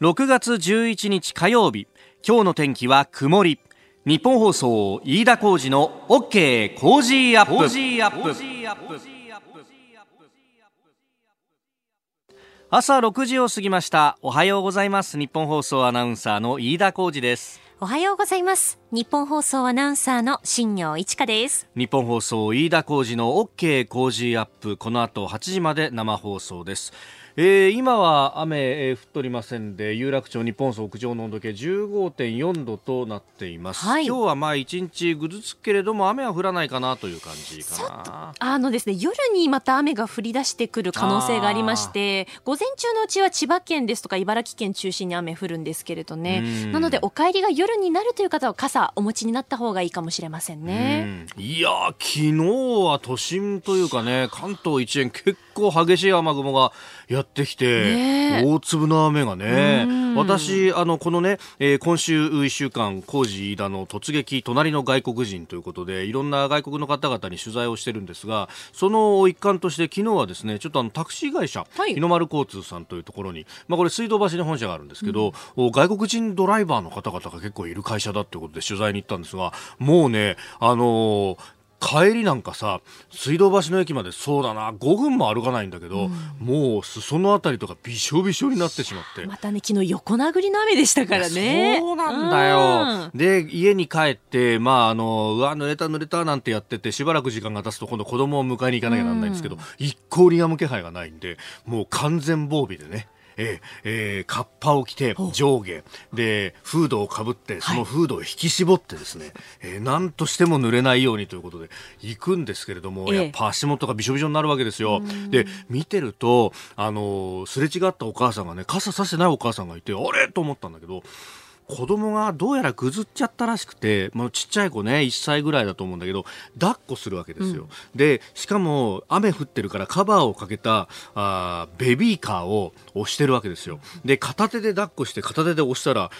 6月11日火曜日。今日の天気は曇り。日本放送飯田浩二の OK コージーアップ。朝6時を過ぎました。おはようございます。ニッポン放送アナウンサーの飯田浩司です。おはようございます。ニッポン放送アナウンサーの新行市佳です。日本放送飯田浩二の OK コージーアップ。この後8時まで生放送ですえー、今は雨、えー、降っておりませんで有楽町日本総屋上の温度計15.4度となっています、はい、今日はまあ一日ぐずつくけれども雨は降らないかなという感じかな。あのですね夜にまた雨が降り出してくる可能性がありまして午前中のうちは千葉県ですとか茨城県中心に雨降るんですけれどね。なのでお帰りが夜になるという方は傘お持ちになった方がいいかもしれませんね。いや昨日は都心というかね関東一円結構激しい雨雲がやってきて、大粒の雨がね、私、あの、このね、えー、今週1週間、工事飯田の突撃、隣の外国人ということで、いろんな外国の方々に取材をしてるんですが、その一環として、昨日はですね、ちょっとあの、タクシー会社、はい、日の丸交通さんというところに、まあ、これ水道橋に本社があるんですけど、うん、外国人ドライバーの方々が結構いる会社だということで取材に行ったんですが、もうね、あのー帰りなんかさ水道橋の駅までそうだな。5分も歩かないんだけど、うん、もう裾のあたりとかびしょびしょになってしまって。またね昨日横殴りの雨でしたからね。そうなんだよ、うん、で家に帰ってまああのうわ濡れた濡れたなんてやっててしばらく時間が経つと今度子供を迎えに行かなきゃなんないんですけど、うん、一向にやむ気配がないんでもう完全防備でねえーえー、カッパを着て上下。でフードをかぶってそのフードを引き絞ってですね、はい、えー、何としても濡れないようにということで行くんですけれども、えー、やっぱ足元がびしょびしょになるわけですよ。で見てるとあのすれ違ったお母さんがね傘さしてないお母さんがいてあれ？と思ったんだけど子供がどうやらぐずっちゃったらしくて、まあ、ちっちゃい子ね、1歳ぐらいだと思うんだけど、抱っこするわけですよ。うん、で、しかも雨降ってるからカバーをかけたあベビーカーを押してるわけですよ。で、片手で抱っこして片手で押したら、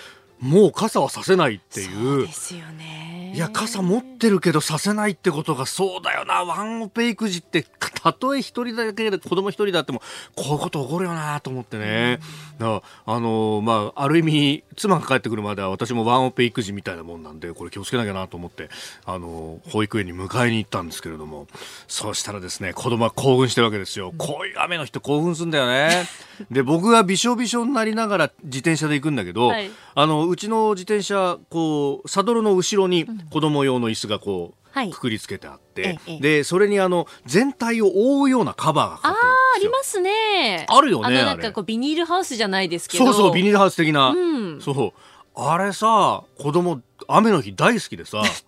もう傘はさせないっていう。そうですよね。いや傘持ってるけどさせないってことがそうだよな。ワンオペ育児ってたとえ一人だけで子供一人だってもこういうこと起こるよなと思ってね、うん、あのまあある意味妻が帰ってくるまでは私もワンオペ育児みたいなもんなんでこれ気をつけなきゃなと思ってあの保育園に迎えに行ったんですけれども。そうしたらですね子供は興奮してるわけですよ、うん、こういう雨の人興奮するんだよね。で僕がびしょびしょになりながら自転車で行くんだけど、はい、あのうちの自転車こうサドルの後ろに子供用の椅子がこう、はい、くくりつけてあって、でそれにあの全体を覆うようなカバーがかかってるんですよ。ありますね。あるよねなんかこうビニールハウスじゃないですけど。そうそうビニールハウス的な、うん、そう。あれさ子供雨の日大好きでさ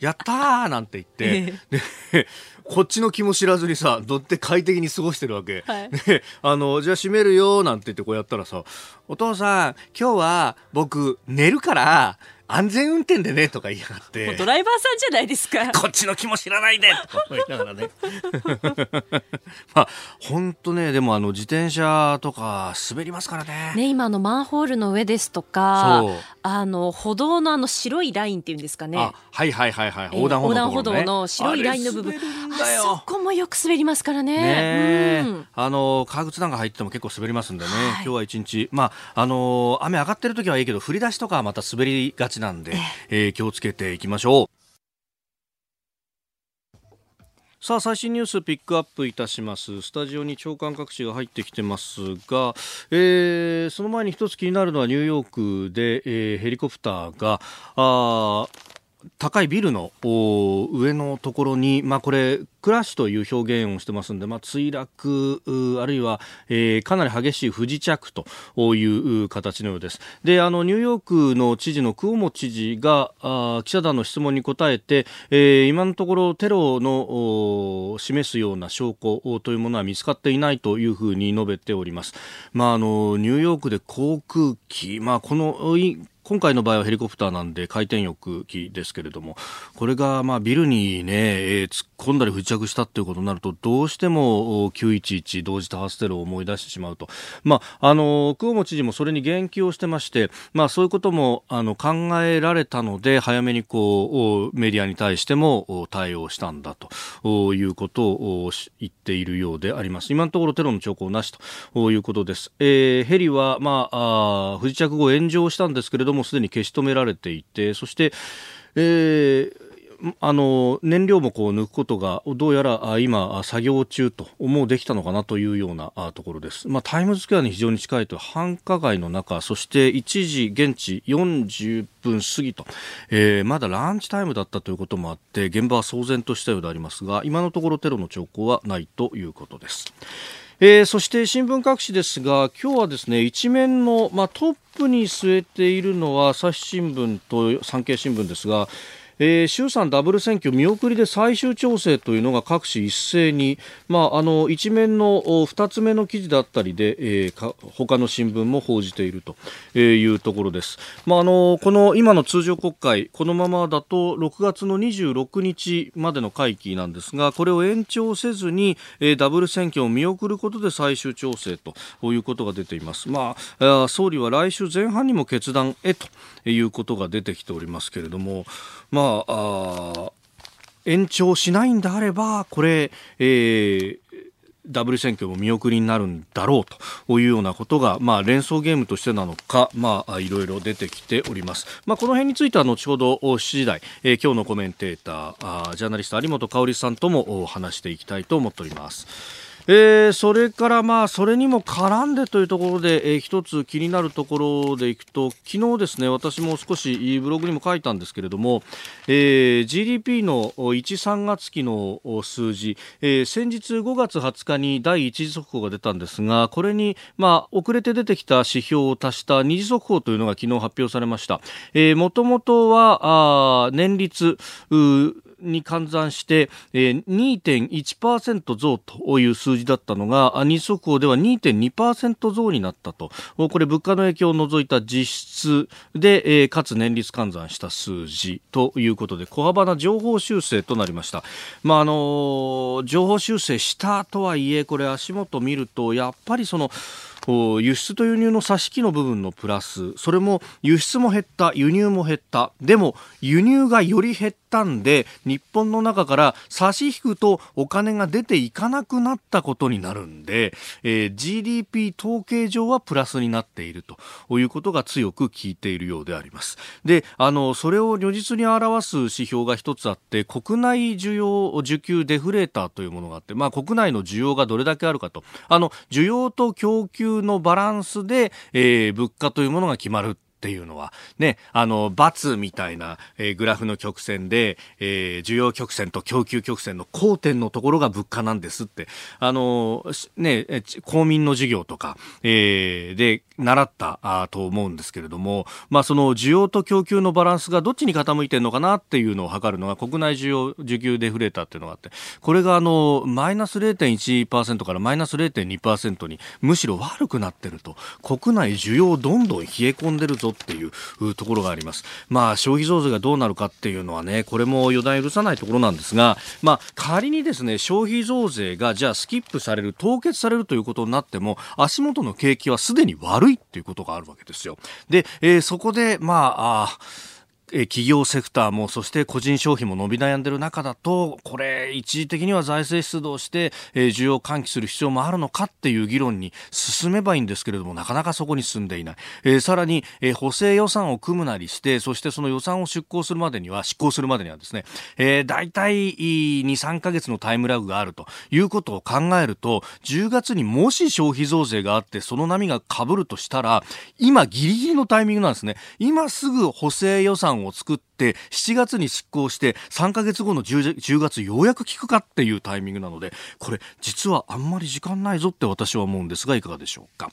やったーなんて言って、でこっちの気も知らずにさ乗って快適に過ごしてるわけ、はい、であのじゃあ閉めるよなんて言ってこうやったらさお父さん今日は僕寝るから安全運転でねとか言いやがって。ドライバーさんじゃないですか。こっちの気も知らないで。とか思いながらね。まあ本当ねでもあの自転車とか滑りますからね。ね今のマンホールの上ですとかあの歩道のあの白いラインっていうんですかね。はいはいはいはい。横断歩道、ね、歩道の白いラインの部分。あそこもよく滑りますからね。ね、うん、あの革靴なんか入っても結構滑りますんでね、はい、今日は一日まああの雨上がってる時はいいけど降り出しとかはまた滑りがちなんで、えー、気をつけていきましょう。さあ最新ニュースピックアップいたしますスタジオに長官各紙が入ってきてますが、えー、その前に一つ気になるのはニューヨークで、えー、ヘリコプターがあ高いビルの上のところに、まあ、これクラッシュという表現をしてますんで、まあ、墜落あるいは、えー、かなり激しい不時着という形のようです。であのニューヨークの知事のクオモ知事があ記者団の質問に答えて、えー、今のところテロの示すような証拠というものは見つかっていないというふうに述べております、まあ、あのニューヨークで航空機、まあ、この今回の場合はヘリコプターなんで回転翼機ですけれども、これがまあビルにね、えー、突っ込んだり付着したということになると、どうしても911同時多発テロを思い出してしまうと。まあ、あの、久保本知事もそれに言及をしてまして、まあそういうこともあの考えられたので、早めにこう、メディアに対しても対応したんだということを言っているようであります。今のところテロの兆候なしということです。えー、ヘリはまあ、あ不時着後炎上したんですけれども、もすでに消し止められていてそして、えーあの燃料もこう抜くことがどうやら今、作業中ともうできたのかなというようなところです、まあ、タイムズスクエアに非常に近いと繁華街の中そして1時現地40分過ぎと、えー、まだランチタイムだったということもあって現場は騒然としたようでありますが今のところテロの兆候はないということです。えー、そして新聞各紙ですが今日はですね一面の、まあ、トップに据えているのは朝日新聞と産経新聞ですがえー、衆参ダブル選挙見送りで最終調整というのが各紙一斉に、まあ、あの一面の2つ目の記事だったりで、えー、か他の新聞も報じているというところです。まあ、あのこの今の通常国会このままだと6月の26日までの会期なんですがこれを延長せずに、えー、ダブル選挙を見送ることで最終調整ということが出ています。まあ、総理は来週前半にも決断へということが出てきておりますけれども、まああ延長しないんであればこれ、えー、ダブル選挙も見送りになるんだろうというようなことが、まあ、連想ゲームとしてなのか、まあ、いろいろ出てきております。まあ、この辺については後ほど7時台、えー、今日のコメンテーターあジャーナリスト有本香さんとも話していきたいと思っております。えー、それからまあそれにも絡んでというところで、えー、一つ気になるところでいくと昨日ですね私も少しブログにも書いたんですけれども、えー、GDP の13月期の数字、えー、先日5月20日に第1次速報が出たんですがこれにまあ遅れて出てきた指標を足した二次速報というのが昨日発表されました。もともとはあ年率に換算して、えー、2.1%増という数字だったのが、日速報では2.2%増になったと。これ物価の影響を除いた実質で、えー、かつ年率換算した数字ということで、小幅な情報修正となりました。まあ、あのー、情報修正したとはいえ、これ足元見ると、やっぱりその、輸出と輸入の差し引きの部分のプラスそれも輸出も減った輸入も減った。でも輸入がより減ったんで日本の中から差し引くとお金が出ていかなくなったことになるんで、えー、GDP 統計上はプラスになっているということが強く聞いているようであります。であのそれを如実に表す指標が一つあって国内需要需給デフレーターというものがあって、まあ、国内の需要がどれだけあるかと。あの需要と供給のバランスで、えー、物価というものが決まるっていうのは、ね、あの、×みたいな、えー、グラフの曲線で、えー、需要曲線と供給曲線の交点のところが物価なんですって、あの、ね、公民の授業とか、えー、で、習ったあと思うんですけれども、まあ、その需要と供給のバランスがどっちに傾いてるのかなっていうのを測るのが国内需要需給デフレーターっていうのがあってこれがあのマイナス0.1%からマイナス0.2%にむしろ悪くなってると。国内需要どんどん冷え込んでるぞっていうところがあります。まあ、消費増税がどうなるかっていうのはねこれも予断許さないところなんですが、まあ、仮にですね消費増税がじゃあスキップされる凍結されるということになっても足元の景気はすでに悪いいっていうことがあるわけですよ。で、えー、そこで、まあ、あ企業セクターもそして個人消費も伸び悩んでる中だとこれ一時的には財政出動して需要喚起する必要もあるのかっていう議論に進めばいいんですけれどもなかなかそこに進んでいない、えー、さらに、えー、補正予算を組むなりしてそしてその予算を出行するまでには執行するまでにはですね、えー、大体23か月のタイムラグがあるということを考えると10月にもし消費増税があってその波がかぶるとしたら今ギリギリのタイミングなんですね。今すぐ補正予算を作って7月に執行して3ヶ月後の 10, 10月ようやく効くかっていうタイミングなのでこれ実はあんまり時間ないぞって私は思うんですがいかがでしょうか？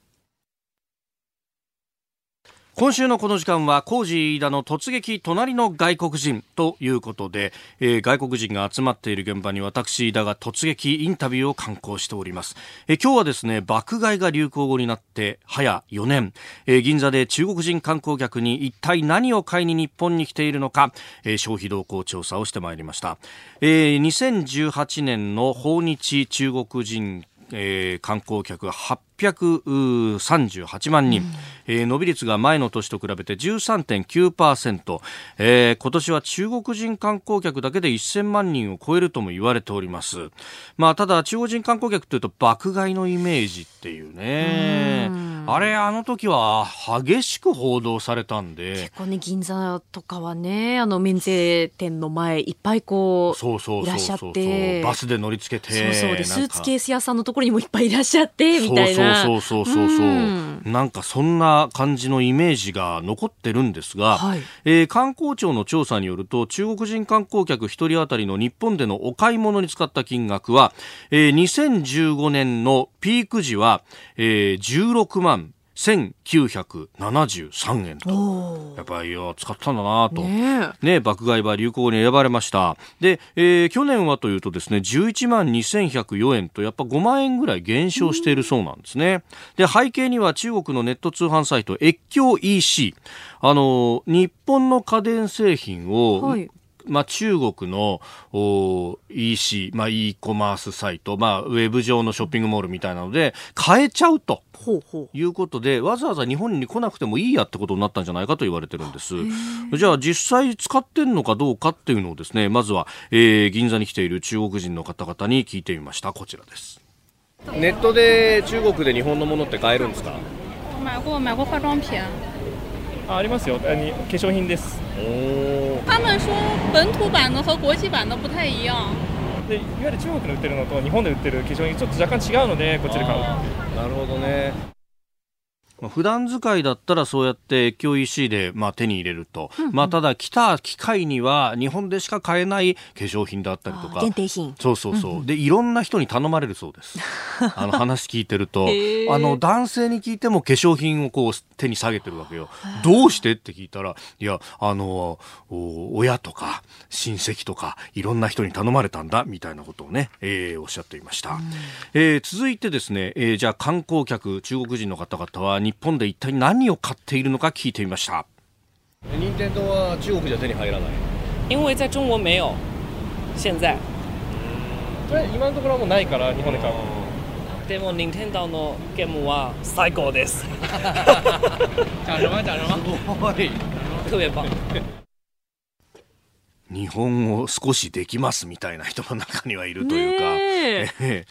今週のこの時間は工事飯田の突撃隣の外国人ということで、えー、外国人が集まっている現場に私イ田が突撃インタビューを刊行しております、えー、今日はですね爆買いが流行語になって早4年、えー、銀座で中国人観光客に一体何を買いに日本に来ているのか、えー、消費動向調査をしてまいりました、えー、2018年の訪日中国人えー、観光客8 638万人、えー、伸び率が前の年と比べて13.9%、えー、今年は中国人観光客だけで1000万人を超えるとも言われております、まあ、ただ中国人観光客というと爆買いのイメージっていうね、う、あれあの時は激しく報道されたんで。結構ね銀座とかはねあの免税店の前いっぱいこうそうそういらっしゃって。バスで乗りつけてそうそう。でスーツケース屋さんのところにもいっぱいいらっしゃってみたいな。そうそうそうそうそう、うん、なんかそんな感じのイメージが残ってるんですが、はい、えー、観光庁の調査によると中国人観光客1人当たりの日本でのお買い物に使った金額は、えー、2015年のピーク時は、えー、16万1973円と。やっぱり、使ったんだなと。ねね爆買いは流行語に選ばれました。で、えー、去年はというとですね、11万2104円と、やっぱ5万円ぐらい減少しているそうなんですね。で、背景には中国のネット通販サイト、越境 EC。あの、日本の家電製品を、はいまあ、中国の EC、まあ、e コマースサイト、まあ、ウェブ上のショッピングモールみたいなので、買えちゃうと。ほうほう。いうことでわざわざ日本に来なくてもいいやってことになったんじゃないかと言われてるんです。じゃあ実際使ってんのかどうかっていうのをですねまずは、えー、銀座に来ている中国人の方々に聞いてみました。こちらです。ネットで中国で日本のものって買えるんですか？あありますよ。化粧品です。他们说本土版的和国际版的不太一样。でいわゆる中国で売ってるのと日本で売ってる化粧品ちょっと若干違うのでこっちで買う。なるほどね。まあ、普段使いだったらそうやって越境 EC でまあ手に入れると、うんうん、まあ、ただ来た機会には日本でしか買えない化粧品だったりとか。限定品。そうそうそう、うんうん、でいろんな人に頼まれるそうです。あの話聞いてると。あの男性に聞いても化粧品をこう手に下げてるわけよ。どうして？って聞いたらいやあの親とか親戚とかいろんな人に頼まれたんだみたいなことをね、えー、おっしゃっていました、うん、えー、続いてですね、えー、じゃあ観光客中国人の方々は日本で一体何を買っているのか聞いてみました。任天堂は中国じゃ手に入らない？因为在中国没有現在。今のところはもうないから日本で買う。でも任天堂のゲームは最高です。讲什么讲什么特別棒日本語少しできますみたいな人の中にはいるというか、ね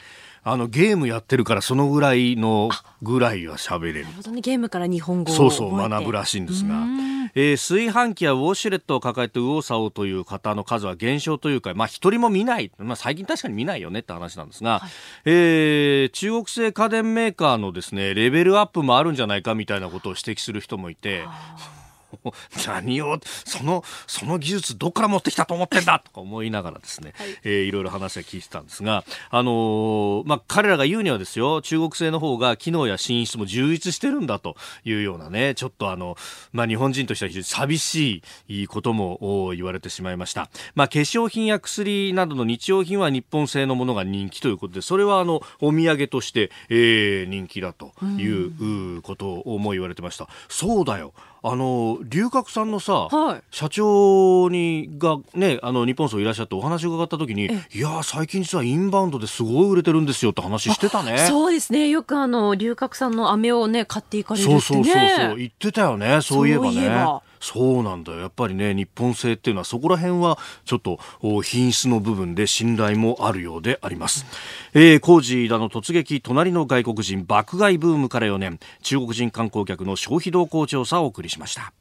あのゲームやってるからそのぐらいのぐらいは喋れる。なるほどね、ゲームから日本語をそうそう学ぶらしいんですが、えー、炊飯器やウォシュレットを抱えて右往左往という方の数は減少というか、まあ一人も見ない、まあ最近確かに見ないよねって話なんですが、はい、えー、中国製家電メーカーのですね、レベルアップもあるんじゃないかみたいなことを指摘する人もいて、何を、その、その技術どっから持ってきたと思ってんだとか思いながらですね、はい、えー、いろいろ話は聞いてたんですが、あのー、まあ、彼らが言うにはですよ、中国製の方が機能や品質も充実してるんだというようなね、ちょっとあの、まあ、日本人としては非常に寂しいことも言われてしまいました。まあ、化粧品や薬などの日用品は日本製のものが人気ということで、それはあの、お土産として、えー、人気だということをも言われてました。そうだよ。あの龍角さんのさ、はい、社長にがねあの日本層いらっしゃってお話伺った時にいや最近実はインバウンドですごい売れてるんですよって話してたね。そうですね。よくあの龍角さんの飴をね買っていかれるって、ね、そうそうそうそう。言ってたよね。そういえばねそうなんだよ。やっぱりね日本製っていうのはそこら辺はちょっと品質の部分で信頼もあるようであります、えー、工事だの突撃隣の外国人爆買いブームから4年。中国人観光客の消費動向調査をお送りしました。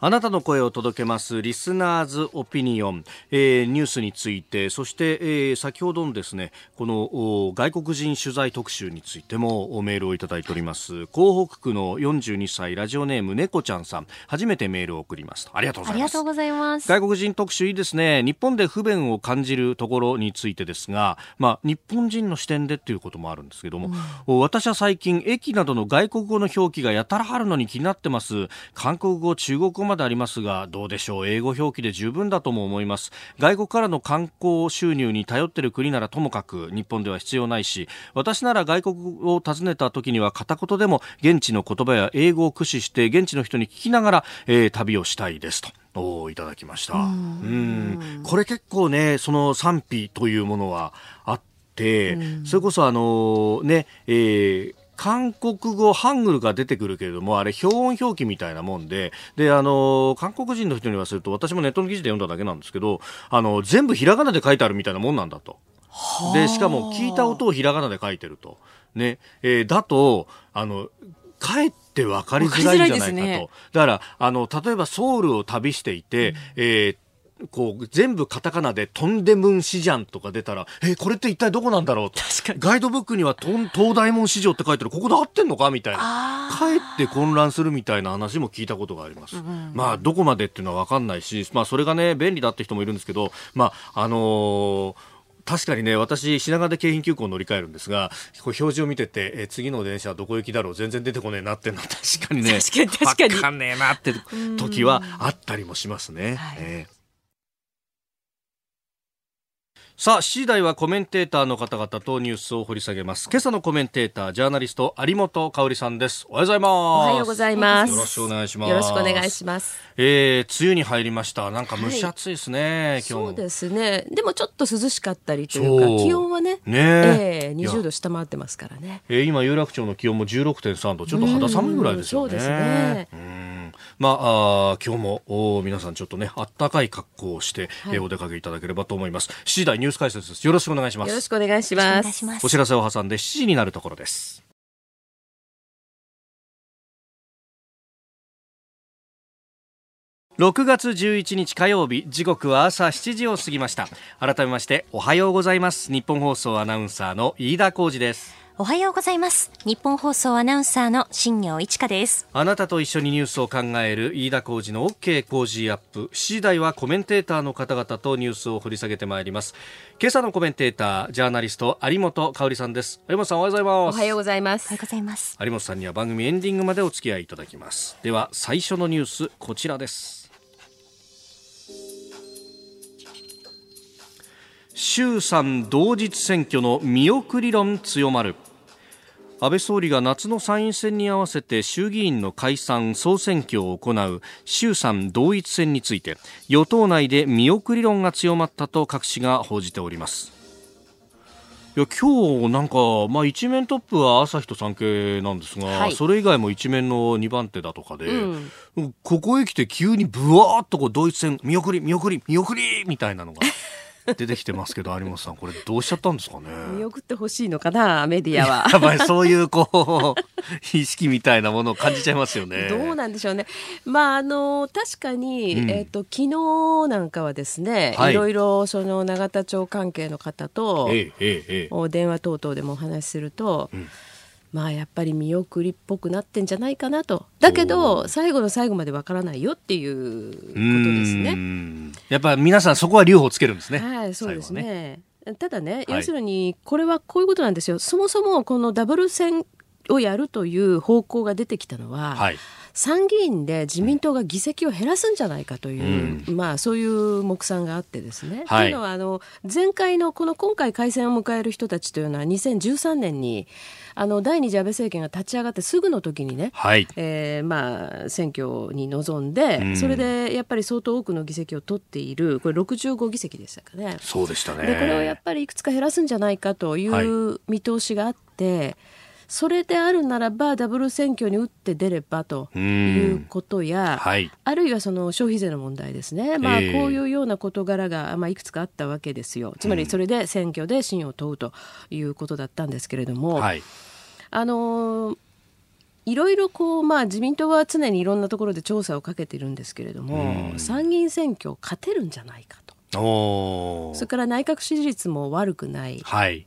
あなたの声を届けますリスナーズオピニオン、えー、ニュースについてそして、えー、先ほどのですねこの外国人取材特集についてもメールをいただいております。港北区の42歳ラジオネーム猫ちゃんさん。初めてメールを送りますありがとうございます。ありがとうございます。外国人特集いいですね。日本で不便を感じるところについてですがまあ日本人の視点でということもあるんですけども、うん、私は最近駅などの外国語の表記がやたらあるのに気になってます。韓国語中国語までありますがどうでしょう？英語表記で十分だとも思います。外国からの観光収入に頼っている国ならともかく日本では必要ないし私なら外国を訪ねた時には片言でも現地の言葉や英語を駆使して現地の人に聞きながら、えー、旅をしたいですと。おいただきました。うん。これ結構ねその賛否というものはあって、それこそあのね、えー韓国語、ハングルが出てくるけれども、あれ、表音表記みたいなもんで、で、あの、韓国人の人に言わせると、私もネットの記事で読んだだけなんですけど、あの、全部ひらがなで書いてあるみたいなもんなんだと。で、しかも聞いた音をひらがなで書いてると。ね、えー、だと、あの、かえって分かりづらいんじゃないかと。ね、だから、あの、例えばソウルを旅していて、うん、えーこう、全部カタカナで、トンデムン市場とか出たら、えー、これって一体どこなんだろうガイドブックには東大門市場って書いてる、ここで合ってんのかみたいな。かえって混乱するみたいな話も聞いたことがあります。うん、まあ、どこまでっていうのはわかんないし、まあ、それがね、便利だって人もいるんですけど、まあ、あのー確かにね、私、品川で京浜急行乗り換えるんですが、こう表示を見てて、え次の電車はどこ行きだろう全然出てこねえなってのは 確かにね、確かに確かに。わかんねえなって時はあったりもしますね。はい、えーさあ、次第はコメンテーターの方々とニュースを掘り下げます。今朝のコメンテーター、ジャーナリスト、有本香里さんです。おはようございます。おはようございます。よろしくお願いします。よろしくお願いします。えー、梅雨に入りました。なんか蒸し暑いですね、はい、今日そうですね。でもちょっと涼しかったりというか、気温はね、ねえー、20度下回ってますからね。えー、今、有楽町の気温も16.3度、ちょっと肌寒いぐらいですよね。そうですね。まあ、あ今日もお皆さんちょっとね、あったかい格好をして、はい、えお出かけいただければと思います。7時台ニュース解説です。よろしくお願いします。よろしくお願いします。お知らせを挟んで7時になるところです。6月11日火曜日時刻は朝7時を過ぎました改めましておはようございます日本放送アナウンサーの飯田浩二ですおはようございます。日本放送アナウンサーの新業一華です。あなたと一緒にニュースを考える飯田浩二の OK 工事アップ。7時台はコメンテーターの方々とニュースを掘り下げてまいります。今朝のコメンテーター、ジャーナリスト、有本香里さんです。有本さんおはようございます。おはようございます。おはようございます。有本さんには番組エンディングまでお付き合いいただきます。では、最初のニュース、こちらです。衆参同日選挙の見送り論強まる。安倍総理が夏の参院選に合わせて衆議院の解散・総選挙を行う衆参同一選について与党内で見送り論が強まったと各紙が報じております。いや今日なんか、まあ、一面トップは朝日と産経なんですが、はい、それ以外も一面の2番手だとかで、うん、ここへ来て急にぶわーっとこう同一選見送り見送り見送りみたいなのが 出てきてますけど有本さんこれどうしちゃったんですかね？見送ってほしいのかなメディアは。やっぱりそういうこう 意識みたいなものを感じちゃいますよね。どうなんでしょうね。まああの確かに、うん、えっ、ー、と昨日なんかはですね、はい、いろいろその永田町関係の方と、ええええ、電話等々でもお話しすると、うんまあやっぱり見送りっぽくなってんじゃないかなと。だけど最後の最後までわからないよっていうことですね。やっぱ皆さんそこは留保つけるんですね。はいそうですね、ね、ただね、はい、要するにこれはこういうことなんですよ。そもそもこのダブル選をやるという方向が出てきたのは、はい参議院で自民党が議席を減らすんじゃないかという、うん、まあ、そういう目算があってですね。はい、というのはあの前回のこの今回改選を迎える人たちというのは2013年にあの第二次安倍政権が立ち上がってすぐの時にね、はい、えー、まあ、選挙に臨んで、うん、それでやっぱり相当多くの議席を取っているこれ65議席でしたかね。そうでしたね。でこれをやっぱりいくつか減らすんじゃないかという見通しがあって、はいそれであるならばダブル選挙に打って出ればということや、はい、あるいはその消費税の問題ですね、まあ、こういうような事柄が、まあ、いくつかあったわけですよ。つまりそれで選挙で信を問うということだったんですけれども、はい、あのいろいろこう、まあ、自民党は常にいろんなところで調査をかけているんですけれども、参議院選挙勝てるんじゃないかと。おそれから内閣支持率も悪くない。はい。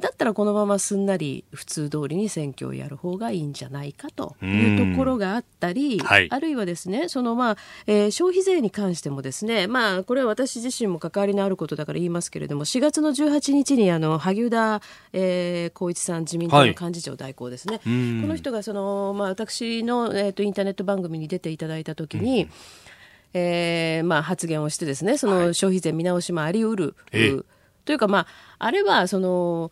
だったらこのまますんなり普通通りに選挙をやる方がいいんじゃないかというところがあったり、はい。あるいはですねそのまあ、えー消費税に関してもですねまあこれは私自身も関わりのあることだから言いますけれども4月の18日にあの萩生田、えー光一さん自民党の幹事長代行ですね、ん。この人がその、まあ、私の、えー、とインターネット番組に出ていただいた時に、えーまあ、発言をしてですねその消費税見直しもあり得る、ええ。というか、まあ、あれはその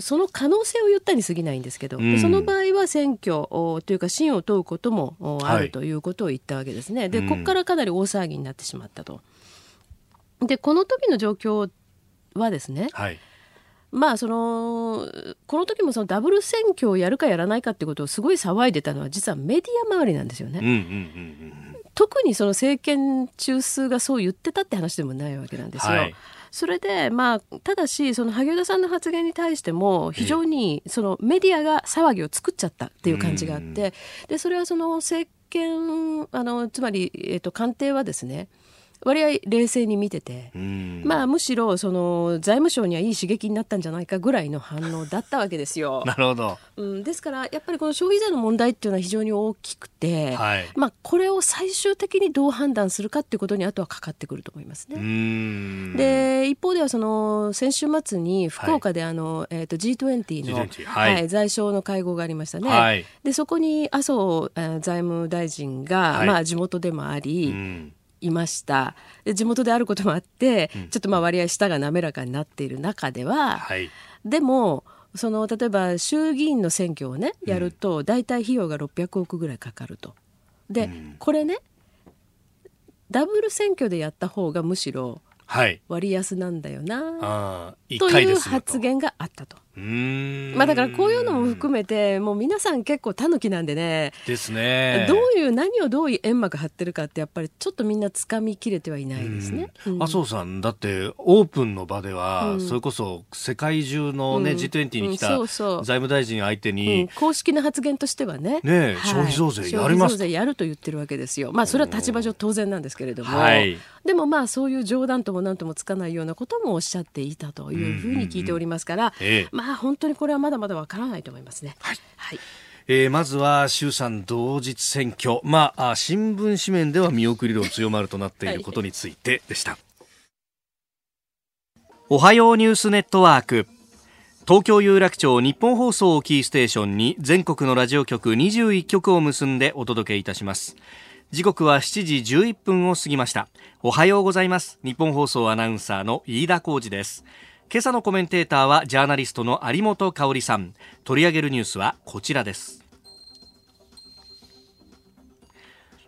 その可能性を言ったに過ぎないんですけど、うんでその場合は選挙おというか信を問うこともおあはいるということを言ったわけですね。でうんここからかなり大騒ぎになってしまったと。でこの時の状況はですねはい。まあそのこの時もそのダブル選挙をやるかやらないかってことをすごい騒いでたのは実はメディア周りなんですよね。うんうんうんうん。特にその政権中枢がそう言ってたって話でもないわけなんですよ。はいそれで、まあ、ただしその萩生田さんの発言に対しても非常にそのメディアが騒ぎを作っちゃったっていう感じがあってでそれはその政権あのつまり、えっと官邸はですね割合冷静に見てて。うん。まあ、むしろその財務省にはいい刺激になったんじゃないかぐらいの反応だったわけですよ。なるほど。うん、ですからやっぱりこの消費税の問題っていうのは非常に大きくて、はい。まあ、これを最終的にどう判断するかっていうことにあとはかかってくると思いますうね。ん。で一方ではその先週末に福岡であの、えー、と G20 の G20 はい財相の会合がありましたね。はいでそこに麻生えー財務大臣が、はいまあ、地元でもあり、うん。いましたで地元であることもあって、ちょっとまあ割合舌が滑らかになっている中では、はい。でもその例えば衆議院の選挙をねやると大体費用が600億ぐらいかかると。で、これねダブル選挙でやった方がむしろはい。割安なんだよなああ、一という発。言があったと。まあだからこういうのも含めてもう皆さん結構タヌキなんでね、ですね。どういう何をどういう煙幕張ってるかってやっぱりちょっとみんなつかみきれてはいないですね。うん。麻生さん。だってオープンの場では、うん。それこそ世界中のね、うん。G20 に来た財務大臣相手うん。に、公式な発言としてはね。ねえ消費増税やります消費増税やると言ってるわけですよ、まあ、それは立場上当然なんですけれども、はいでもまあそういう冗談とも何ともつかないようなこともおっしゃっていたというふうに聞いておりますから、ええ。まあ本当にこれはまだまだわからないと思いますね。はい。はい。えーまずは衆参同日選挙、まあ、あ新聞紙面では見送り論強まるとなっていることについてでした。おはようニュースネットワーク。東京有楽町日本放送をキーステーションに全国のラジオ局21局を結んでお届けいたします時刻は7時11分を過ぎました。おはようございます。日本放送アナウンサーの飯田浩二です。今朝のコメンテーターはジャーナリストの有本香里さん。取り上げるニュースはこちらです。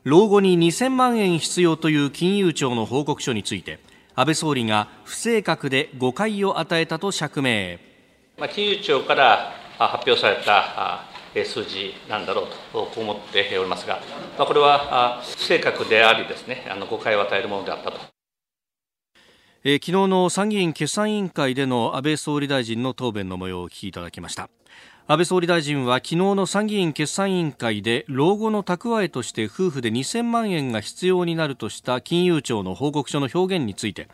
老後に2000万円必要という金融庁の報告書について安倍総理が不正確で誤解を与えたと釈明。まあ金融庁から発表された数字なんだろうとこう思っておりますが、まあ、これは不正確でありですねあの誤解を与えるものであったと。えー昨日の参議院決算委員会での安倍総理大臣の答弁の模様をお聞きいただきました安倍総理大臣は昨日の参議院決算委員会で老後の蓄えとして夫婦で2000万円が必要になるとした金融庁の報告書の表現について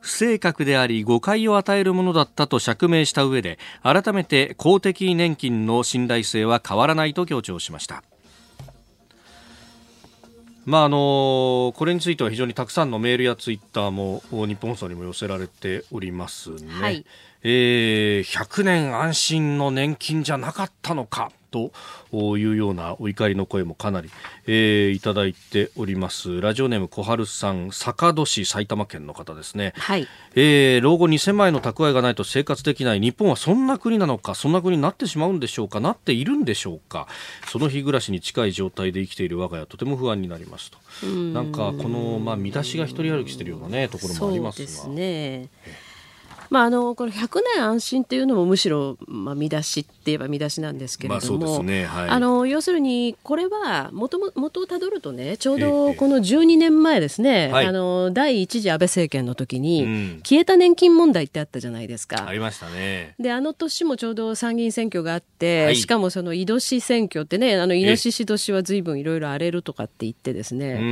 不正確であり誤解を与えるものだったと釈明した上で改めて公的年金の信頼性は変わらないと強調しましたまああのこれについては非常にたくさんのメールやツイッターも日本放送にも寄せられておりますね。はいえー100年安心の年金じゃなかったのかというようなお怒りの声もかなり、えーいただいております。ラジオネーム小春さん、坂戸市埼玉県の方ですね。はい。えー老後2000万円の蓄えがないと生活できない。日本はそんな国なのかそんな国になってしまうんでしょうかなっているんでしょうか。その日暮らしに近い状態で生きている我が家はとても不安になりますと。なんかこの、まあ、見出しが一人歩きしているようなねところもありますが。そうですねまあ、あのこの100年安心っていうのもむしろ、まあ、見出しって言えば見出しなんですけれども、ねはい。あの要するにこれは元も元をたどるとねちょうどこの12年前ですね、はい。あの第一次安倍政権の時に、うん。消えた年金問題ってあったじゃないですか。ありましたね。であの年もちょうど参議院選挙があって、はい。しかもその井戸市選挙ってねあのイノシシ年は随分いろいろ荒れるとかって言ってですね、う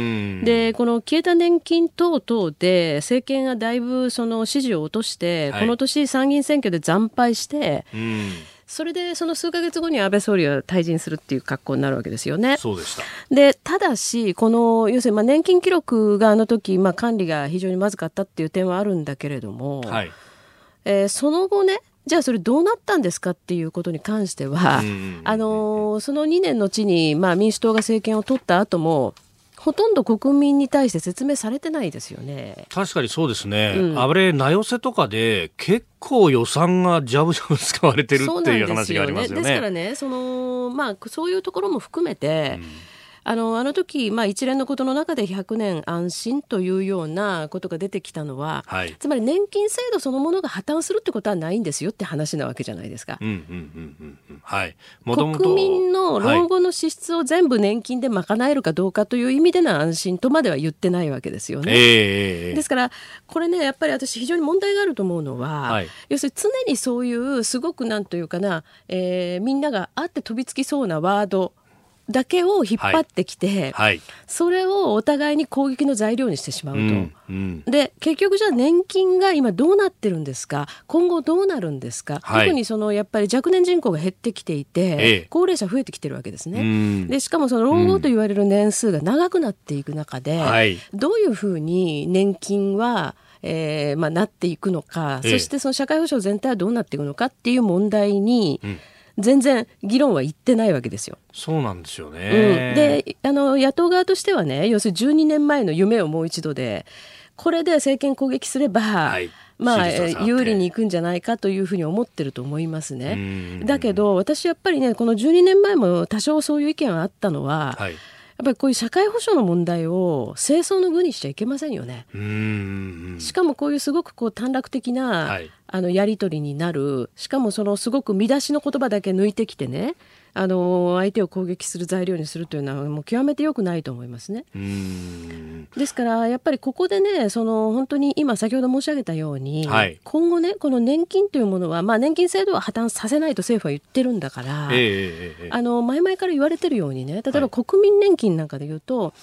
ん。でこの消えた年金等々で政権がだいぶその支持を落として、はいこの年参議院選挙で惨敗してうん、それでその数ヶ月後に安倍総理は退陣するっていう格好になるわけですよね。そうでした。でただし、この要するにまあ年金記録があの時、まあ管理が非常にまずかったっていう点はあるんだけれども、はい。えーその後ね、じゃあそれどうなったんですかっていうことに関しては、うんあのーその2年のうちに、まあ、民主党が政権を取った後も、ほとんど国民に対して説明されてないですよね。確かにそうですね。うんあれ、名寄せとかで結構予算がジャブジャブ使われてるっていう話がありますよですからね。ね、そのまあ、そういうところも含めて、あのあの時、まあ一連のことの中で100年安心というようなことが出てきたのは、はい。つまり年金制度そのものが破綻するってことはないんですよって話なわけじゃないですか。うんうんうんうんうん。はい。もともと国民のはい老後の支出を全部年金で賄えるかどうかという意味での安心とまでは言ってないわけですよね。ええええですから、これね、やっぱり私、非常に問題があると思うのは、はい要するに常にそういう、すごくなんというかな、えーみんながあって飛びつきそうなワードだけを引っ張ってきて、はい。それをお互いに攻撃の材料にしてしまうと。うんうん。で結局じゃあ年金が今どうなってるんですか？今後どうなるんですか、はい。特にそのやっぱり若年人口が減ってきていて、ええ。高齢者増えてきてるわけですね。うん。でしかもその老後と言われる年数が長くなっていく中で、はい。どういうふうに年金はえーまあ、なっていくのか、ええ。そしてその社会保障全体はどうなっていくのかっていう問題に、ん全然議論はいってないわけですよ。そうなんですようん、ね。であの野党側としてはね要するに12年前の夢をもう一度でこれで政権攻撃すれば、はいまあ、有利に行くんじゃないかというふうに思ってると思いますうねん。だけど私やっぱりねこの12年前も多少そういう意見はあったのは、はい。やっぱりこういう社会保障の問題を清掃の具にしちゃいけませんよね。しかもこういうすごくこう短絡的な、はい。あのやり取りになる。しかもそのすごく見出しの言葉だけ抜いてきてねあの相手を攻撃する材料にするというのはもう極めて良くないと思いますね。うん。ですからやっぱりここでねその本当に今先ほど申し上げたように、はい今後ねこの年金というものは、まあ、年金制度は破綻させないと政府は言ってるんだから。ええええええあの前々から言われてるようにね例えはいば国民年金なんかで言うと、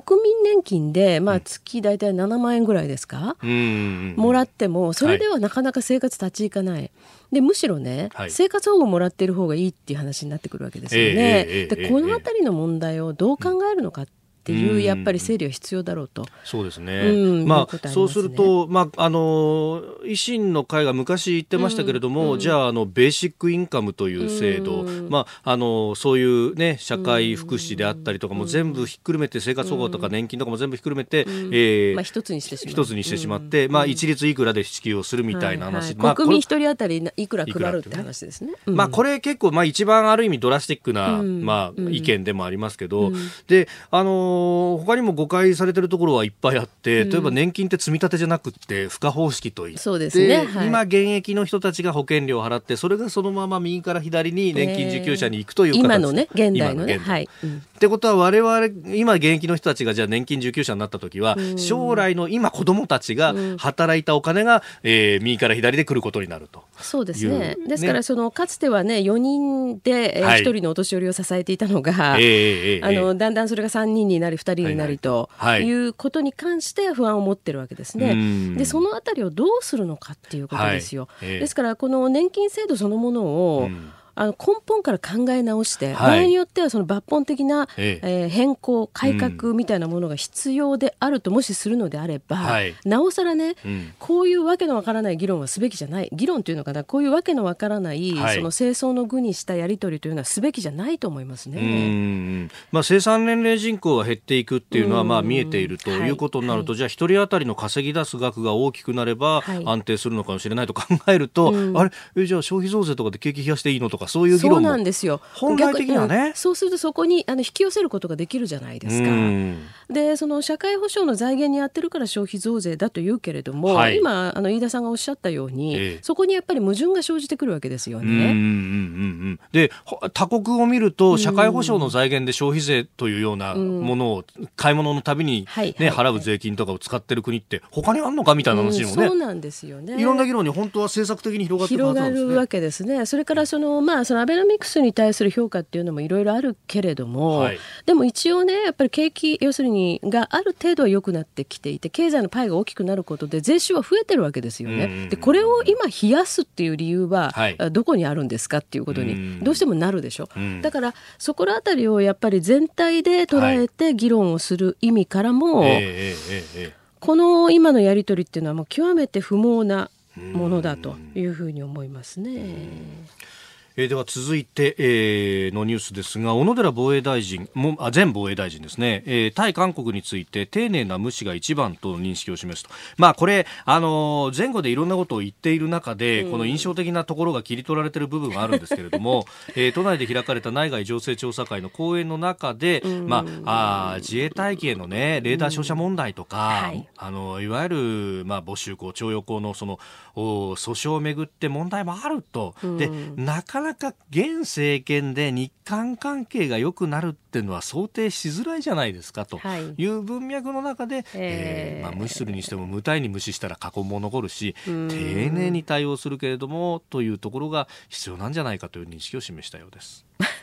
国民年金で、まあ、月大体7万円ぐらいですか、うん。もらってもそれではなかなか生活立ち行かない。でむしろね、はい生活保護もらってる方がいいっていう話になってくるわけですよええね。ええええでこの辺りの問題をどう考えるのかっていう、うん。やっぱり整理は必要だろうと。そうですね。うんまあ、ね。そうすると、まあ、あの、維新の会が昔言ってましたけれども、じゃあ、あの、ベーシックインカムという制度、うん。まあ、あの、そういうね、社会福祉であったりとかも全部ひっくるめて、生活保護とか年金とかも全部ひっくるめて、えーまあ、一つにしてしまう。一つにしてしまって、まあ、一律いくらで支給をするみたいな話。はい。まあはい国民これ一人当たりいくら配るって話ですね。まあ、これれ結構、まあ、一番ある意味ドラスティックな、うん。まあ、うん。意見でもありますけど、うん。で、あのー他にも誤解されてるところはいっぱいあって、例えば年金って積み立てじゃなくって、付加方式といって、そうですねはい。今現役の人たちが保険料を払って、それがそのまま右から左に年金受給者に行くという形。今のね現代のね今現はい。うん。ってことは我々今現役の人たちがじゃあ年金受給者になった時は、将来の今子供たちが働いたお金が、えー右から左で来ることになると。そうですね。いう。ですから、ねそのかつてはね、4人でえーはい。1人のお年寄りを支えていたのが、ええええあのだんだんそれが3人になり、2人になりとはいうことに関して不安を持ってるわけですうねん。で、そのあたりをどうするのかっていうことですよ。ですから、この年金制度そのものを、うんあの根本から考え直して、はい。場合によってはその抜本的な、ええ。ー変更、改革みたいなものが必要であるともしするのであれば、はい。なおさらね、うん。こういうわけのわからない議論はすべきじゃない、議論というのかな、こういうわけのわからない、はい。その清掃の具にしたやり取りというのはすべきじゃないと思いますうね。んまあ、生産年齢人口が減っていくっていうのはうん。まあ見えているとい。うことになると、じゃあ一人当たりの稼ぎ出す額が大きくなればはい。安定するのかもしれないと考えると、うん。あれ？えじゃあ消費増税とかで景気冷やしていいのとかそういう議そう論もなんですよ。本来的にはね。そうするとそこにあの引き寄せることができるじゃないですか。うんでその社会保障の財源にやってるから消費増税だと言うけれども、はい今あの飯田さんがおっしゃったように、ええそこにやっぱり矛盾が生じてくるわけですようんうんうんね。うんでほ他国を見ると社会保障の財源で消費税というようなものを買い物のたびに、はいねはい払う税金とかを使ってる国って他にあんのかみたいな話にもね、うんそうなんですよね。いろんな議論に本当は政策的に広がっていくは広が。るわけですね。それからそのまあそのアベノミクスに対する評価っていうのもいろいろあるけれども、はいでも一応ねやっぱり景気要するにがある程度は良くなってきていて経済のパイが大きくなることで税収は増えてるわけですよね。でこれを今冷やすっていう理由は、はい。どこにあるんですかっていうことうん。にどうしてもなるでしょ。うん。だからそこらあたりをやっぱり全体で捉えて議論をする意味からも、ええええええ。この今のやり取りっていうのはもう極めて不毛なものだというふうに思いますね。えーでは続いて、えーのニュースですが小野寺防衛大臣もあ前防衛大臣ですね、えー対韓国について丁寧な無視が一番との認識を示すと、まあ、これ、あのー前後でいろんなことを言っている中で、この印象的なところが切り取られている部分があるんですけれども、えー都内で開かれた内外情勢調査会の講演の中で、まあ、あー自衛隊機への、ね、レーダー照射問題とか、はい。あのいわゆる、まあ、募集校徴用工のそのお訴訟をめぐって問題もあると、でなかなか現政権で日韓関係が良くなるっていうのは想定しづらいじゃないですかと。はい。いう文脈の中で、ええーーまあ、無視するにしても無体に無視したら過去も残るしうん。丁寧に対応するけれどもというところが必要なんじゃないかという認識を示したようです。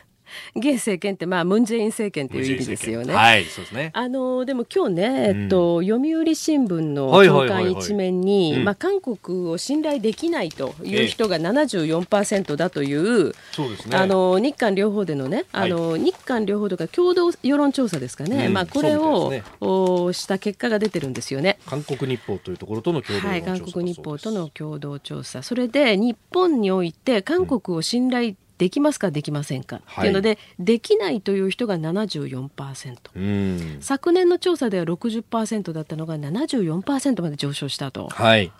現政権ってまあムン・ジェイン政権という意味ですよね。はい、そうですね。あのでも今日ね、えっと、読売新聞の朝刊一面に、うん。まあ、韓国を信頼できないという人が74%だという、そうですね。あの日韓両方でのね、あの日韓両方とか共同世論調査ですかね、うん。まあ、これを、ね。おした結果が出てるんですよね。韓国日報というところとの共同はい、韓国日報との共同調査、それで日本において韓国を信頼できますか、できませんか、はいっていうので、できないという人が74%。ですうん。昨年の調査では60%だったのが74%まで上昇したと、はい。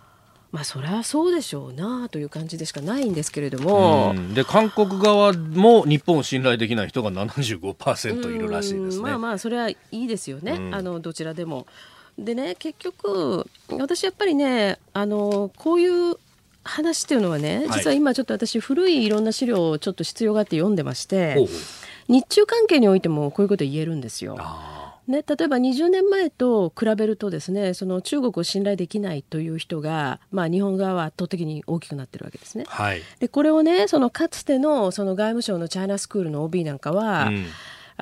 まあそれはそうでしょうなという感じでしかないんですけれども、うんで韓国側も日本を信頼できない人が75%いるらしいですね。うんまあまあそれはいいですよね、うんあのどちらでも。でね結局私やっぱりねあのこういう話っていうのはねはい実は今ちょっと私古いいろんな資料をちょっと必要があって読んでまして、ほうほう日中関係においてもこういうこと言えるんですよ。あね、例えば20年前と比べるとですねその中国を信頼できないという人が、まあ、日本側は圧倒的に大きくなってるわけですねー。はい。でこれをねそのかつてのその外務省のチャイナスクールの OB なんかは、うん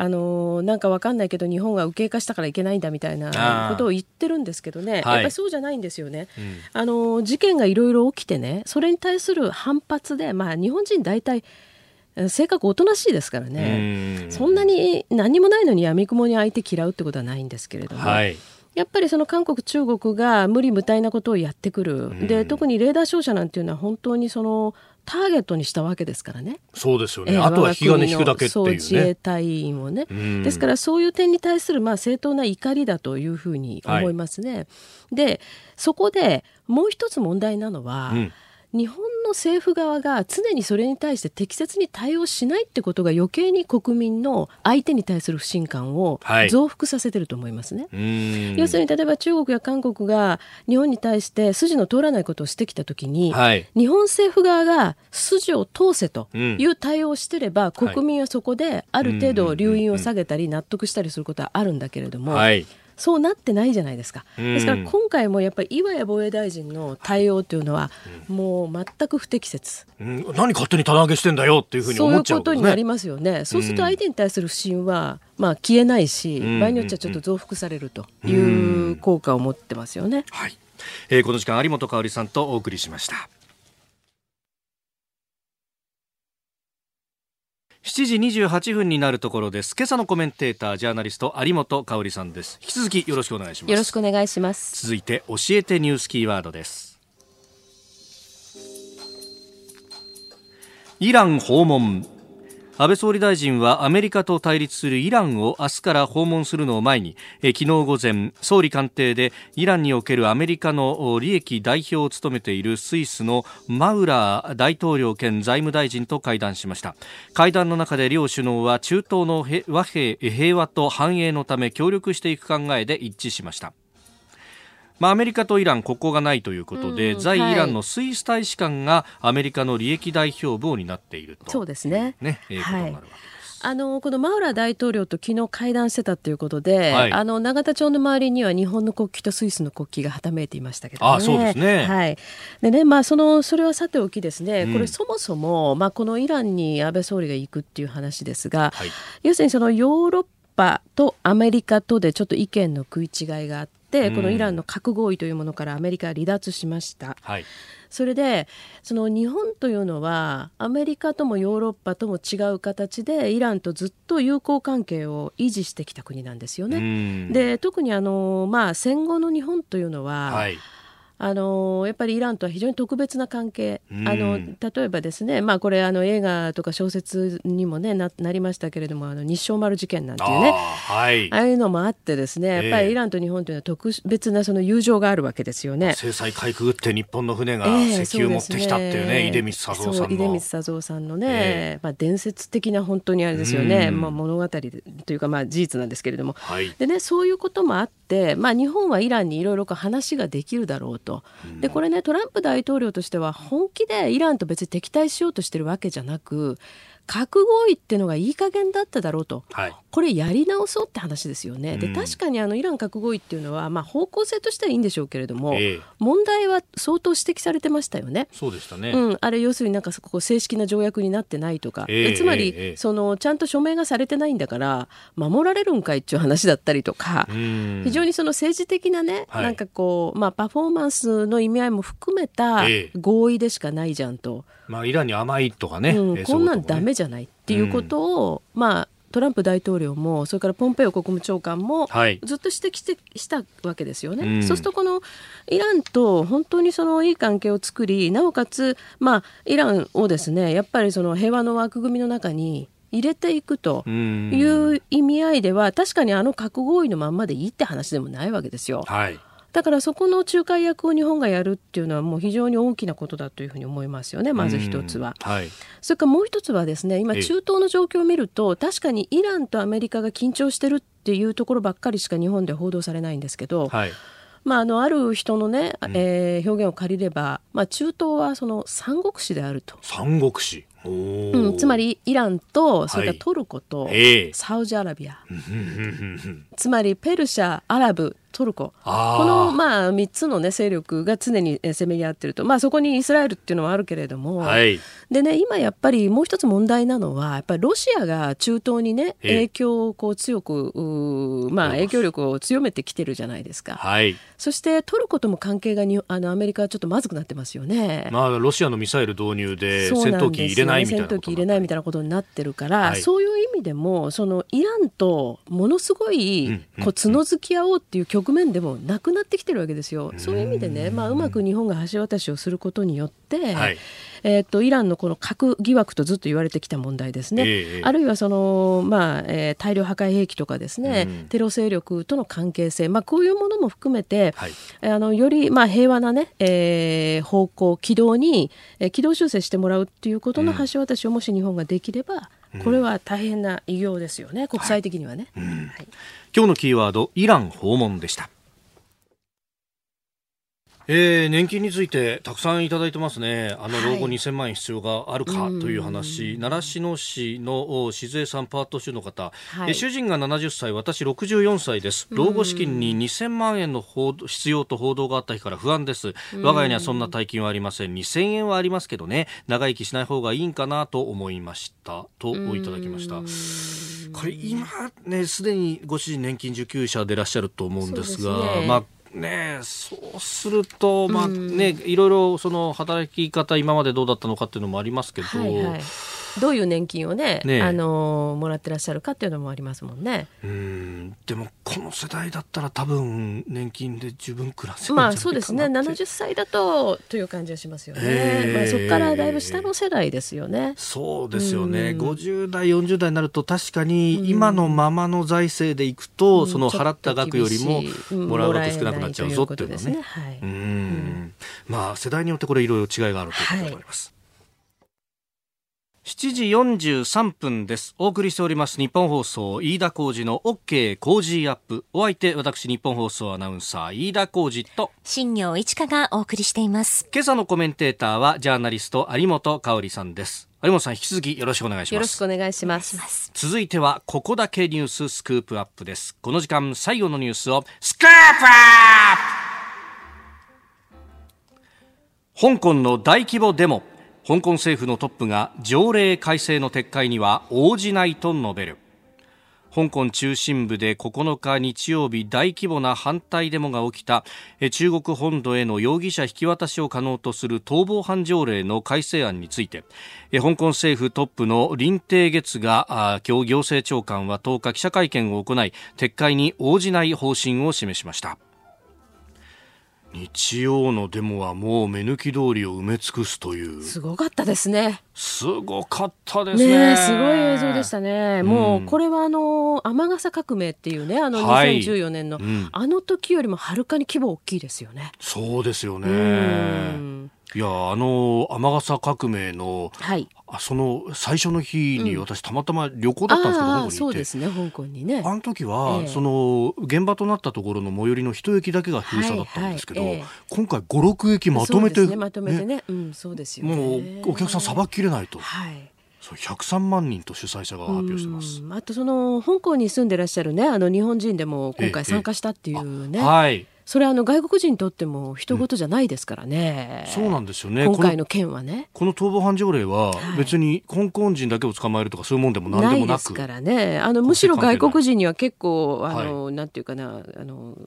あのなんかわかんないけど日本が右傾化したからいけないんだみたいなことを言ってるんですけどねやっぱりそうじゃないんですよね。うんあの事件がいろいろ起きてねそれに対する反発で、まあ、日本人大体えー性格おとなしいですからね。うんそんなに何もないのにやみくもに相手嫌うってことはないんですけれども、はい。やっぱりその韓国、中国が無理無体なことをやってくる、で特にレーダー照射なんていうのは本当にそのターゲットにしたわけですからね。そうですよね。えーあとは引き金引くだけっていう我が国のそう自衛ね。隊員をね、うんですからそういう点に対するまあ正当な怒りだというふうに思いますね。でそこでもう一つ問題なのは、うん日本の政府側が常にそれに対して適切に対応しないってことが余計に国民の相手に対する不信感をはい増幅させてると思いますね。うん要するに例えば中国や韓国が日本に対して筋の通らないことをしてきたときに、はい。日本政府側が筋を通せとうんいう対応をしてれば、国民はそこである程度留飲を下げたり納得したりすることはあるんだけれども、はい。そうなってないじゃないですか。うんですから今回もやっぱり岩屋防衛大臣の対応というのはもう全く不適切。うん何勝手に棚上げしてんだよっていうふうにそういう思っちゃうわけですね。ことになりますよね。そうすると相手に対する不信は、まあ、消えないし、ん場合によってはちょっと増幅されるという効果を持ってますよね。はい。えーこの時間有本香里さんとお送りしました。7時28分になるところです。今朝のコメンテーター、ジャーナリスト、有本香里さんです。引き続きよろしくお願いします。よろしくお願いします。続いて、教えてニュースキーワードです。イラン訪問。安倍総理大臣はアメリカと対立するイランを明日から訪問するのを前にえ昨日午前総理官邸でイランにおけるアメリカの利益代表を務めているスイスのマウラー大統領兼財務大臣と会談しました。会談の中で両首脳は中東の和平平和と繁栄のため協力していく考えで一致しました。まあ、アメリカとイラン、国交がないということで、うん在イランのスイス大使館がアメリカの利益代表部を担っていると。そうですねね、えーことになるわけです。あのこのマウラ大統領と昨日会談してたということで、はいあの永田町の周りには日本の国旗とスイスの国旗がはためいていましたけどね。あそうですねはい。でね、まあそのそれはさておきですね、うんこれそもそもまあこのイランに安倍総理が行くっていう話ですが、はい要するにそのヨーロッパとアメリカとでちょっと意見の食い違いがあって、うんこのイランの核合意というものからアメリカは離脱しました。はい。それでその日本というのはアメリカともヨーロッパとも違う形でイランとずっと友好関係を維持してきた国なんですようね。んで特にあの、まあ、戦後の日本というのは、はい。あのやっぱりイランとは非常に特別な関係、うん。あの例えばですね、まあ、これあの映画とか小説にも、ね、ななりましたけれどもあの日照丸事件なんていうね。あーはい。あ。あいうのもあってですねやっぱええりイランと日本というのは特別なその友情があるわけですよね。制裁かいくぐって日本の船がええ石油持ってきたっていうね、出光佐三さんそう出の光。佐三さんのね、えまあ、伝説的な本当にあれですよね、うん。まあ、物語というか、まあ、事実なんですけれども、はい。でね、そういうこともあって、まあ、日本はイランにいろいろ話ができるだろうと、でこれね、トランプ大統領としては、本気でイランと別に敵対しようとしてるわけじゃなく、核合意っていうのがいい加減だっただろうと。はい。これやり直そうって話ですよね。うんで確かにあのイラン核合意っていうのは、まあ、方向性としてはいいんでしょうけれども、ええ問題は相当指摘されてましたよね。そうでしたね。うん、あれ要するになんかそこ正式な条約になってないとか、ええつまり、ええそのちゃんと署名がされてないんだから守られるんかいっていう話だったりとか、うん非常にその政治的なね、はいなんかこう、まあ、パフォーマンスの意味合いも含めたええ合意でしかないじゃんと、まあ、イランに甘いとかね。うんえーこんなんダそういうとこねメじゃないっていうことを、まあ、トランプ大統領もそれからポンペオ国務長官もはい。ずっと指摘してしたわけですよね。うんそうするとこのイランと本当にそのいい関係を作りなおかつ、まあ、イランをですねやっぱりその平和の枠組みの中に入れていくとうんいう意味合いでは確かにあの核合意のまんまでいいって話でもないわけですよ。はい。だからそこの仲介役を日本がやるっていうのはもう非常に大きなことだというふうに思いますよねまず一つは。うんはい。それからもう一つはですね今ええ中東の状況を見ると確かにイランとアメリカが緊張してるっていうところばっかりしか日本では報道されないんですけど、はい。まあ、あのある人のね、んえー表現を借りれば、まあ、中東はその三国志であると、三国志。うん、つま。りイランとそれかはい。らトルコとええ。サウジアラビア、つまりペルシャアラブトルコ。この、まあ、3つの、ね、勢力が常にえーせめぎ合ってると、まあ、そこにイスラエルっていうのはあるけれども、はい。でね、今やっぱりもう一つ問題なのは、やっぱりロシアが中東にね、ええ。影響をこう強く、まあ、影響力を強めてきてるじゃないですか。はい。そしてトルコとも関係がにあのアメリカはちょっとまずくなってますよね。まあ、ロシアのミサイル導入で戦闘機入れないみたいなこと戦闘機入れないみたいなことになってるから、はい。そういう意味でもそのイランとものすごいこう角づき合おうっていう局面でもなくなってきてるわけですよ。そういう意味でね、まあ、うまく日本が橋渡しをすることによって、はい。えー、とイランのこの核疑惑とずっと言われてきた問題ですね、ええあるいはその、まあえー大量破壊兵器とかですね、うん。テロ勢力との関係性、まあ、こういうものも含めて、はい。あのより、まあ、平和な、ねえー方向、軌道に、えー軌道修正してもらうっていうことの橋渡しをもし日本ができれば、これは大変な偉業ですよね、国際的にはね。はい今日のキーワード、イラン訪問でした。えー、年金についてたくさんいただいてますね。あのはい老後2000万円必要があるかという話、習志野市のお静江さんパート主の方、はいえ主人が70歳、私64歳です。老後資金に2000万円の報道必要と報道があった日から不安です。我が家にはそんな大金はありません。2000円はありますけどね、長生きしない方がいいんかなと思いました。といただきました。これ今ねすでにご主人年金受給者でいらっしゃると思うんですがすねまあねそうするとまあねいろいろその働き方今までどうだったのかっていうのもありますけど、はいはいどういう年金をねねえ。あのもらってらっしゃるかっていうのもありますもんね。うん。でもこの世代だったら多分年金で十分暮らせるんじゃまあないかなそうですね。って70歳だとという感じはしますよね、ええ。まあ、そこからだいぶ下の世代ですよね。そうですよね、うん。50代、40代になると確かに今のままの財政でいくと、その払った額よりももらう額少なくなっちゃうぞっていうのはね。はい、うん。まあ世代によってこれいろいろ違いがあるということであります。7時43分です。お送りしております日本放送飯田浩二の OK 工事アップ。お相手私日本放送アナウンサー飯田浩二と新業一華がお送りしています。今朝のコメンテーターはジャーナリスト有本香里さんです。有本さん引き続きよろしくお願いしますよろしく。お願いします。続いてはここだけニューススクープアップですこの時間最後のニュースをスクープアップ香港の大規模デモ香港政府のトップが条例改正の撤回には応じないと述べる。香港中心部で9日日曜日大規模な反対デモが起きた中国本土への容疑者引き渡しを可能とする逃亡犯条例の改正案について香港政府トップの林鄭月が今日行政長官は10日記者会見を行い撤回に応じない方針を示しました。日曜のデモはもう目抜き通りを埋め尽くすというすごかったですね。すごかったですねねえすごい映像でしたね。もうこれはあの雨傘革命っていうねあのはい2014年の、うんあの時よりもはるかに規模大きいですよね。そうですよねうんいやあの雨傘革命のはい。あその最初の日に私たまたま旅行だったんですけど、ああ香港に行って。そうですね香港にね。あの時は、ええ。その現場となったところの最寄りの一駅だけが封鎖だったんですけど、はいはいええ。今回56駅まとめてそうですねまとめてね。うんそうですよね。もうお客さんさばききれないと、はい。そう103万人と主催者が発表してます。うんあとその香港に住んでらっしゃるねあの日本人でも今回参加したっていうね、はいそれあの外国人にとっても人事じゃないですからね、そうなんですよね。今回の件はね。この逃亡犯条例ははい。別に香港人だけを捕まえるとかそういうもんでも何でもなく。ですからね。あのむしろ外国人には結構あの、なんていうかなあの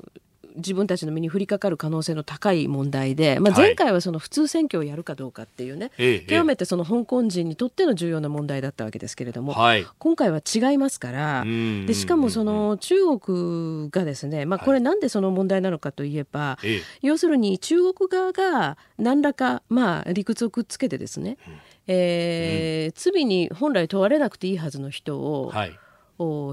自分たちの身に降りかかる可能性の高い問題で、まあ、はい。前回はその普通選挙をやるかどうかっていうね、ええ極めてその香港人にとっての重要な問題だったわけですけれども、はい。今回は違いますからうん。でしかもその中国がですね、まあ、これなんでその問題なのかといえば、ええ。要するに中国側が何らか、まあ、理屈をくっつけてですね、えー罪に本来問われなくていいはずの人を、はい。を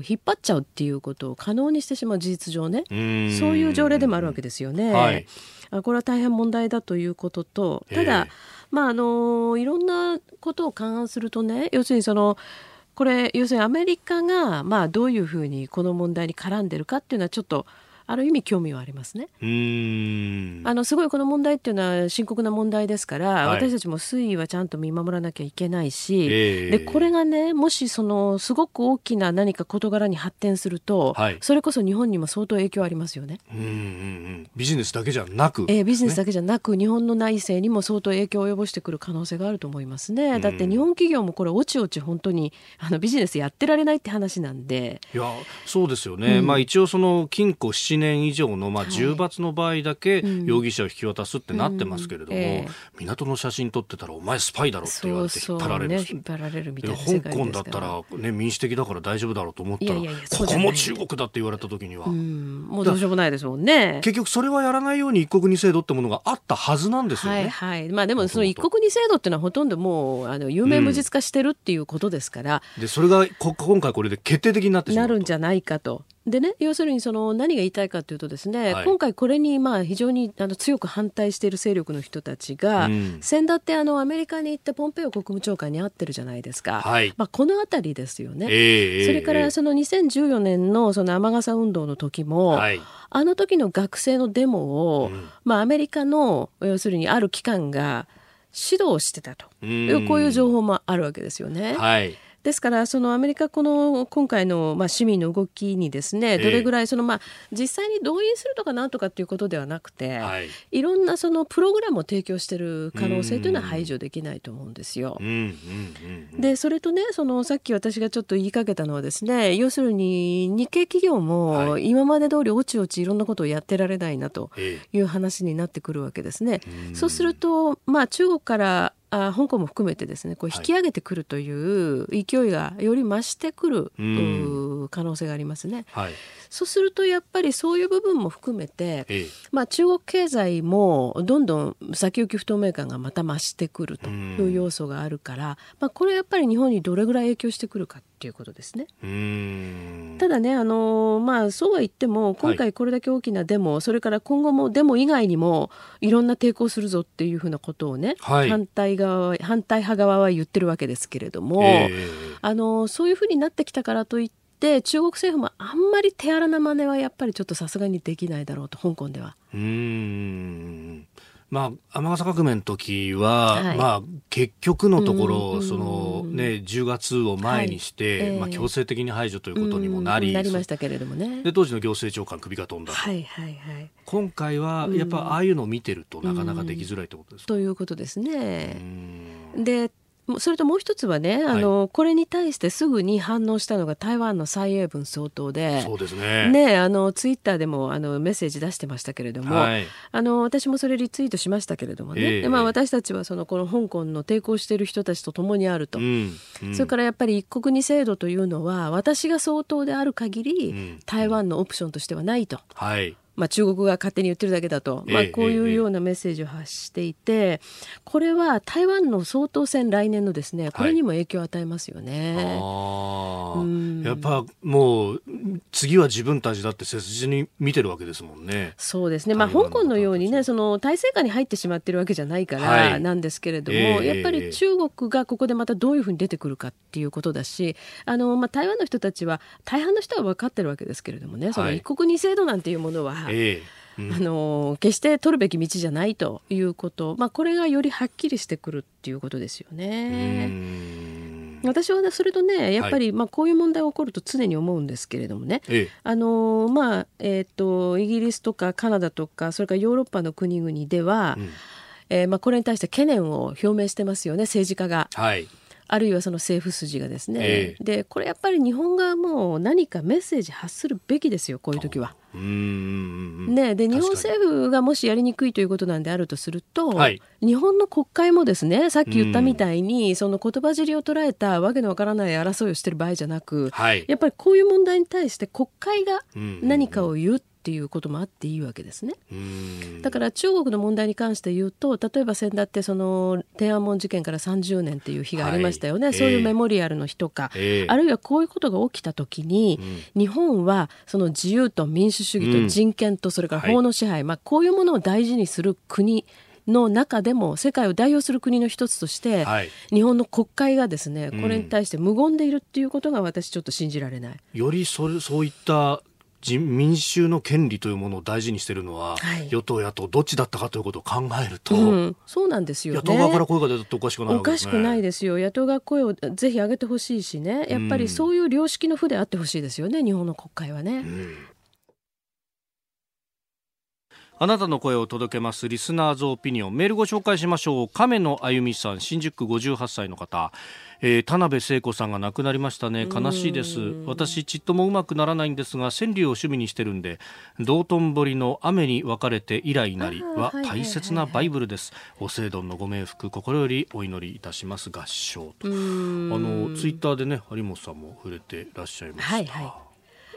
引っ張っちゃうっていうことを可能にしてしまう事実上ね。うん。そういう条例でもあるわけですよね。はい。あこれは大変問題だということと。ただ、ええまああのいろんなことを勘案するとね要するにそのこれ要するにアメリカが、まあ、どういうふうにこの問題に絡んでるかっていうのはちょっとある意味興味はありますね。あのすごいこの問題っていうのは深刻な問題ですから、はい。私たちも推移はちゃんと見守らなきゃいけないし、ええ。でこれがねもしそのすごく大きな何か事柄に発展すると、はい。それこそ日本にも相当影響ありますよね。うんうんうんビジネスだけじゃなく、えービジネスだけじゃなく、日本の内政にも相当影響を及ぼしてくる可能性があると思いますね。だって日本企業もこれおちおち本当にあのビジネスやってられないって話なんで。いやそうですよね、うん。まあ、一応その禁錮7年以上の、まあ、はい。重罰の場合だけうん。容疑者を引き渡すってなってますけれども、うん。ええ。港の写真撮ってたらお前スパイだろって言われて引っ張られるね、引っ張られるみたいなで世界香港だったらら、ね、民主的だから大丈夫だろうと思ったらここも中国だって言われた時には、うん、もうどうしようもないですもんね。結局それはやらないように一国二制度ってものがあったはずなんですよね。はいはい。まあでもその一国二制度っていうのはほとんどもうあの有名無実化してるっていうことですから、でそれがこ今回これで決定的になってしまうとなるんじゃないかと。でね、要するにその何が言いたいかというとですね、はい。今回これにまあ非常にあの強く反対している勢力の人たちが、うん。先だってあのアメリカに行ってポンペオ国務長官に会ってるじゃないですか。はい。まあこのあたりですよね。ええそれかええ。らその2014年のその雨傘運動の時も、はい。あの時の学生のデモを、うん。まあ、アメリカの要するにある機関が指導してたと。うん。いうこういう情報もあるわけですよね。はいですからそのアメリカこの今回のまあ市民の動きにですねえどれぐらいそのまあ実際に動員するとかなんとかっていうことではなくて、はい。い、ろんなそのプログラムを提供している可能性というのは排除できないと思うんですよ。でそれとねそのさっき私がちょっと言いかけたのはですね要するに日系企業もはい。今まで通りおちおちいろんなことをやってられないなとえ。いう話になってくるわけですね。うん。そうすると、まあ、中国からあ香港も含めてですねこう引き上げてくるという勢いがより増してくる、うんう可能性がありますね。はい。そうするとやっぱりそういう部分も含めて、ええ。まあ、中国経済もどんどん先行き不透明感がまた増してくるという要素があるから、まあ、これやっぱり日本にどれぐらい影響してくるかっていうことですね。ただね、あのまあ、そうは言っても今回これだけ大きなデモ、それから今後もデモ以外にもいろんな抵抗するぞっていうふうなことをね、はい反対側は反対派側は言ってるわけですけれども、ええあのそういうふうになってきたからといって中国政府もあんまり手荒な真似はやっぱりちょっとさすがにできないだろうと香港では。うーん。まあ、天笠革命の時は、はいまあ、結局のところ、うんそのね、10月を前にして、はいええまあ、強制的に排除ということにもなり、うんなりましたけれどもね。で、当時の行政長官首が飛んだと。はいはいはい。今回は、やっぱ、ああいうのを見てるとなかなかできづらいってことですか、ということですうね。んでそれともう一つはね、あのこれに対してすぐに反応したのが台湾の蔡英文総統で。そうですね。ね、あのツイッターでもあのメッセージ出してましたけれども、はい。あの私もそれリツイートしましたけれどもね、ええでまあ、私たちはそのこの香港の抵抗している人たちと共にあると、うん。うんそれからやっぱり一国二制度というのは私が総統である限り、うん台湾のオプションとしてはないと。はい。まあ、中国が勝手に言ってるだけだと、まあ、ええこういうようなメッセージを発していて、これは台湾の総統選来年のですねこれにも影響を与えますよね。ああうん。やっぱもう次は自分たちだって切実に見てるわけですもんね。そうですね、まあ、香港のようにね、その体制下に入ってしまってるわけじゃないかはいらなんですけれども、ええやっぱり中国がここでまたどういうふうに出てくるかっていうことだし、あのまあ、台湾の人たちは、大半の人は分かってるわけですけれどもね、そのはい。一国二制度なんていうものは、ええ。うん。あの決して取るべき道じゃないということ、まあ、これがよりはっきりしてくるっていうことですようね。ん。私はねそれとねやっぱり、まあ、こういう問題が起こると常に思うんですけれどもね、ええ。あのまあえー、とイギリスとかカナダとかそれからヨーロッパの国々では、うん。えーまあ、これに対して懸念を表明してますよね政治家が。はい。あるいはその政府筋がですね、ええ。でこれやっぱり日本側も何かメッセージ発するべきですよこういう時は。ね、で日本政府がもしやりにくいということなんであるとすると、はい。日本の国会もですねさっき言ったみたいに、その言葉尻を捉えたわけのわからない争いをしてる場合じゃなく、はい。やっぱりこういう問題に対して国会がうん何かを言うっていうこともあっていいわけですね。うん。だから中国の問題に関して言うと例えば先だってその天安門事件から30年っていう日がありましたよね、はい。そういうええメモリアルの日とか、ええ。あるいはこういうことが起きた時に、日本はその自由と民主主義と人権とそれから法の支配、まあ、こういうものを大事にする国の中でも世界を代表する国の一つとして、はい。日本の国会がですねこれに対して無言でいるっていうことが私ちょっと信じられない。よりそれそういった人民衆の権利というものを大事にしているのは、はい。与党野党どっちだったかということを考えると、うん、そうなんですよね。野党側から声が出たっておかしくないね。かしくないですよ、野党が声をぜひ上げてほしいしね、やっぱりそういう良識の府であってほしいですよね、日本の国会はね。あなたの声を届けますリスナーズオピニオン。メールご紹介しましょう。亀野あゆみさん新宿区58歳の方、えー田辺聖子さんが亡くなりましたね。悲しいです。私ちっともうまくならないんですが川柳を趣味にしてるんで道頓堀の雨に別れて以来なりは大切なバイブルです。お聖丼のご冥福心よりお祈りいたします合唱と。あのツイッターでね有本さんも触れてらっしゃいました、はいは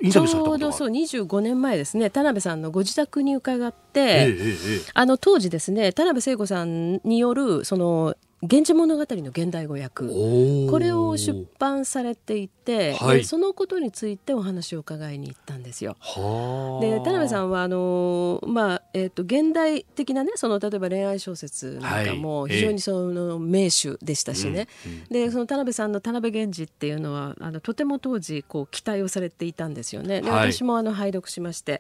い。ちょうどそう25年前ですね、田辺さんのご自宅に伺って、えええ。あの当時ですね、田辺聖子さんによるその源氏物語の現代語訳。これを出版されていて、はい。でそのことについてお話を伺いに行ったんですよ。はあ。で田辺さんはあのまあえっと現代的なねその例えば恋愛小説なんかもはい。非常にその名手でしたしね、でその田辺さんの田辺源氏っていうのはあのとても当時こう期待をされていたんですよね。ではい。私もあの拝読しまして、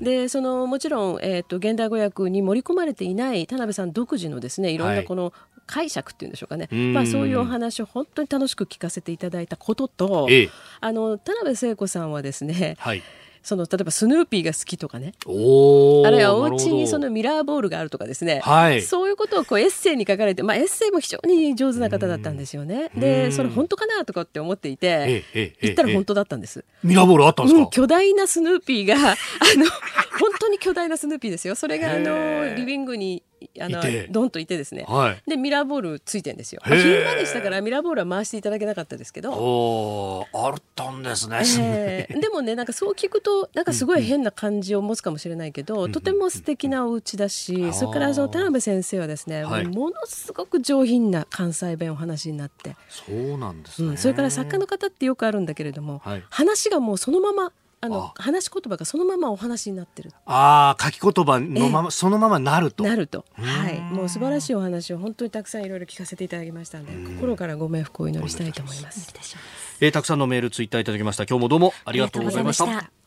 でそのもちろんえっと現代語訳に盛り込まれていない田辺さん独自のですねいろんはない。この解釈っていうんでしょうかね、ん。まあ、そういうお話を本当に楽しく聞かせていただいたことと、ええ。あの田辺聖子さんはですねはい。その例えばスヌーピーが好きとかね。あるいはお家にそのミラーボールがあるとかですね、はい。そういうことをこうエッセイに書かれて、まあ、エッセイも非常に上手な方だったんですよね。でそれ本当かなとかって思っていてええええ言ったら本当だったんです。ミラーボールあったんですか、うん、巨大なスヌーピーがあの本当に巨大なスヌーピーですよ。それがあのリビングにあのドンといてですね、はい。でミラーボールついてんですよ。へー。昼間でしたからミラーボールは回していただけなかったですけど。おーあったんですね。えー。でもねなんかそう聞くとなんかすごい変な感じを持つかもしれないけど、とても素敵なお家だし、それからその田辺先生はですね、はい。ものすごく上品な関西弁お話になって、そうなんですね。うん、それから作家の方ってよくあるんだけれども、はい。話がもうそのままあのあ話し言葉がそのままお話になってる。ああ書き言葉のまま、そのままなると。なると、はい、もう素晴らしいお話を本当にたくさんいろいろ聞かせていただきましたので心からご冥福をお祈りしたいと思います。えーたくさんのメールツイッターいただきました。今日もどうも。ありがとうございました